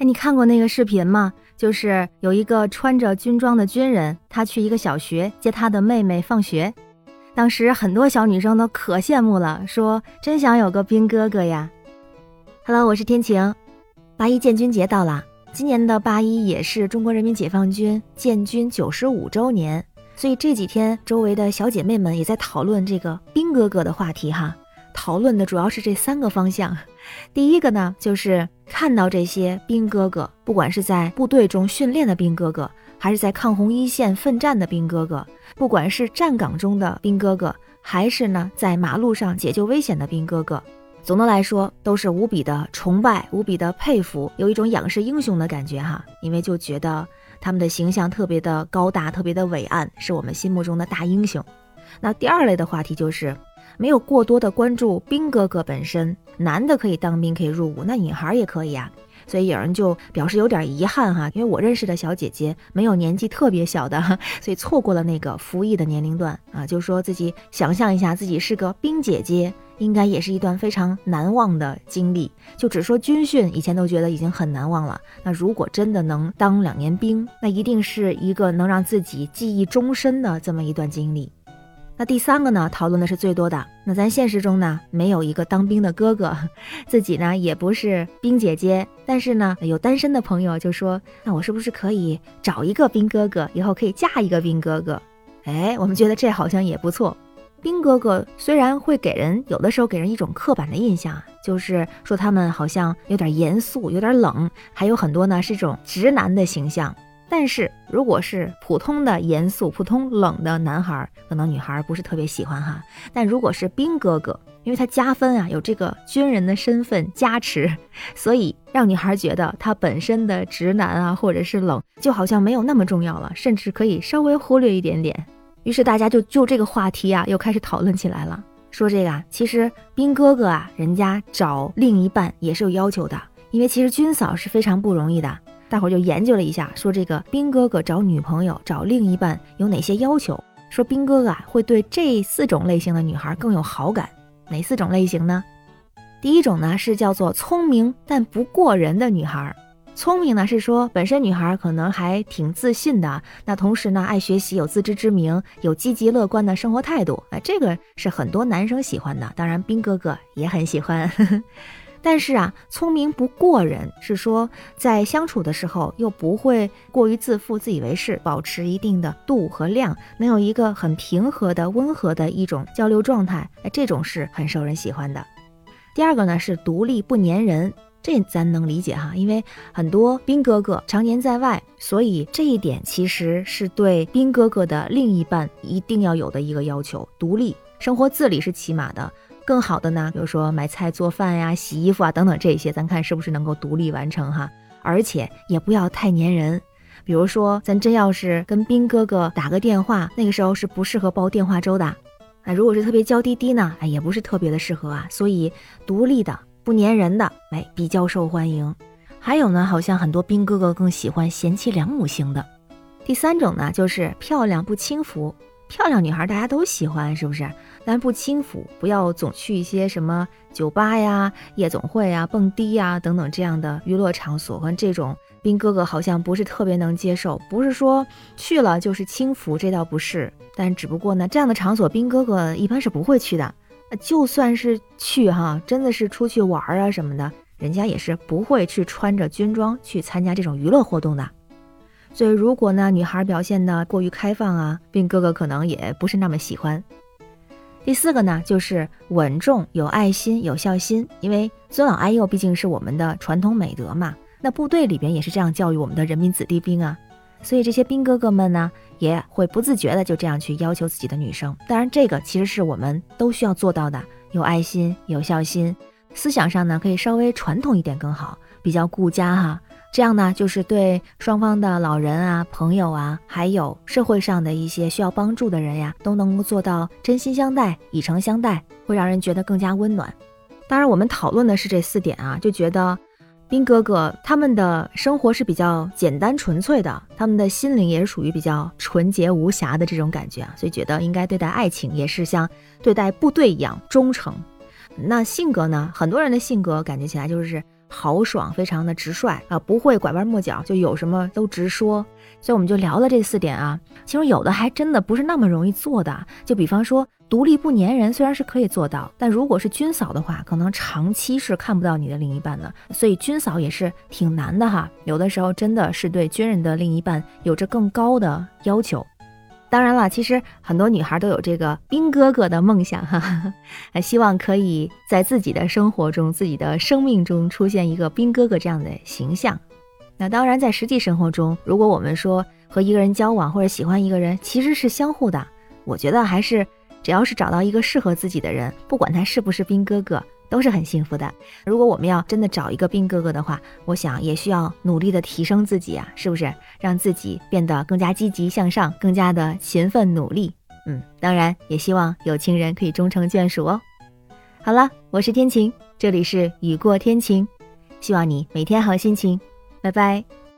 哎，你看过那个视频吗？就是有一个穿着军装的军人，他去一个小学接他的妹妹放学。当时很多小女生都可羡慕了，说真想有个兵哥哥呀。Hello，我是天晴。八一建军节到了，今年的八一也是中国人民解放军建军九十五周年，所以这几天周围的小姐妹们也在讨论这个兵哥哥的话题哈。讨论的主要是这三个方向。第一个呢，就是看到这些兵哥哥，不管是在部队中训练的兵哥哥，还是在抗洪一线奋战的兵哥哥，不管是站岗中的兵哥哥，还是呢在马路上解救危险的兵哥哥，总的来说都是无比的崇拜，无比的佩服，有一种仰视英雄的感觉哈。因为就觉得他们的形象特别的高大，特别的伟岸，是我们心目中的大英雄。那第二类的话题就是。没有过多的关注兵哥哥本身，男的可以当兵可以入伍，那女孩也可以啊。所以有人就表示有点遗憾哈，因为我认识的小姐姐没有年纪特别小的，所以错过了那个服役的年龄段啊。就说自己想象一下自己是个兵姐姐，应该也是一段非常难忘的经历。就只说军训，以前都觉得已经很难忘了，那如果真的能当两年兵，那一定是一个能让自己记忆终身的这么一段经历。那第三个呢，讨论的是最多的。那咱现实中呢，没有一个当兵的哥哥，自己呢也不是兵姐姐，但是呢，有单身的朋友就说，那我是不是可以找一个兵哥哥，以后可以嫁一个兵哥哥？哎，我们觉得这好像也不错。兵哥哥虽然会给人有的时候给人一种刻板的印象，就是说他们好像有点严肃，有点冷，还有很多呢是这种直男的形象。但是如果是普通的严肃、普通冷的男孩，可能女孩不是特别喜欢哈。但如果是兵哥哥，因为他加分啊，有这个军人的身份加持，所以让女孩觉得他本身的直男啊，或者是冷，就好像没有那么重要了，甚至可以稍微忽略一点点。于是大家就就这个话题啊，又开始讨论起来了，说这个啊，其实兵哥哥啊，人家找另一半也是有要求的，因为其实军嫂是非常不容易的。大伙儿就研究了一下，说这个兵哥哥找女朋友、找另一半有哪些要求？说兵哥哥啊会对这四种类型的女孩更有好感。哪四种类型呢？第一种呢是叫做聪明但不过人的女孩。聪明呢是说本身女孩可能还挺自信的，那同时呢爱学习、有自知之明、有积极乐观的生活态度。哎，这个是很多男生喜欢的，当然兵哥哥也很喜欢。但是啊，聪明不过人，是说在相处的时候又不会过于自负、自以为是，保持一定的度和量，能有一个很平和的、温和的一种交流状态，哎，这种是很受人喜欢的。第二个呢是独立不粘人，这咱能理解哈，因为很多兵哥哥常年在外，所以这一点其实是对兵哥哥的另一半一定要有的一个要求，独立，生活自理是起码的。更好的呢，比如说买菜、做饭呀、洗衣服啊等等这些，咱看是不是能够独立完成哈？而且也不要太粘人。比如说，咱真要是跟兵哥哥打个电话，那个时候是不适合煲电话粥的。啊，如果是特别娇滴滴呢，哎，也不是特别的适合啊。所以，独立的、不粘人的，哎，比较受欢迎。还有呢，好像很多兵哥哥更喜欢贤妻良母型的。第三种呢，就是漂亮不轻浮。漂亮女孩大家都喜欢，是不是？但不轻浮，不要总去一些什么酒吧呀、夜总会呀、蹦迪呀等等这样的娱乐场所。和这种兵哥哥好像不是特别能接受，不是说去了就是轻浮，这倒不是。但只不过呢，这样的场所兵哥哥一般是不会去的。就算是去哈，真的是出去玩啊什么的，人家也是不会去穿着军装去参加这种娱乐活动的。所以，如果呢，女孩表现的过于开放啊，兵哥哥可能也不是那么喜欢。第四个呢，就是稳重、有爱心、有孝心，因为尊老爱幼毕竟是我们的传统美德嘛。那部队里边也是这样教育我们的人民子弟兵啊，所以这些兵哥哥们呢，也会不自觉的就这样去要求自己的女生。当然，这个其实是我们都需要做到的：有爱心、有孝心，思想上呢可以稍微传统一点更好，比较顾家哈。这样呢，就是对双方的老人啊、朋友啊，还有社会上的一些需要帮助的人呀，都能够做到真心相待、以诚相待，会让人觉得更加温暖。当然，我们讨论的是这四点啊，就觉得兵哥哥他们的生活是比较简单纯粹的，他们的心灵也是属于比较纯洁无瑕的这种感觉啊，所以觉得应该对待爱情也是像对待部队一样忠诚。那性格呢，很多人的性格感觉起来就是。豪爽，非常的直率啊，不会拐弯抹角，就有什么都直说。所以我们就聊了这四点啊，其中有的还真的不是那么容易做的。就比方说，独立不粘人，虽然是可以做到，但如果是军嫂的话，可能长期是看不到你的另一半的。所以军嫂也是挺难的哈，有的时候真的是对军人的另一半有着更高的要求。当然了，其实很多女孩都有这个兵哥哥的梦想哈，哈 希望可以在自己的生活中、自己的生命中出现一个兵哥哥这样的形象。那当然，在实际生活中，如果我们说和一个人交往或者喜欢一个人，其实是相互的。我觉得还是只要是找到一个适合自己的人，不管他是不是兵哥哥。都是很幸福的。如果我们要真的找一个兵哥哥的话，我想也需要努力的提升自己啊，是不是？让自己变得更加积极向上，更加的勤奋努力。嗯，当然也希望有情人可以终成眷属哦。好了，我是天晴，这里是雨过天晴，希望你每天好心情。拜拜。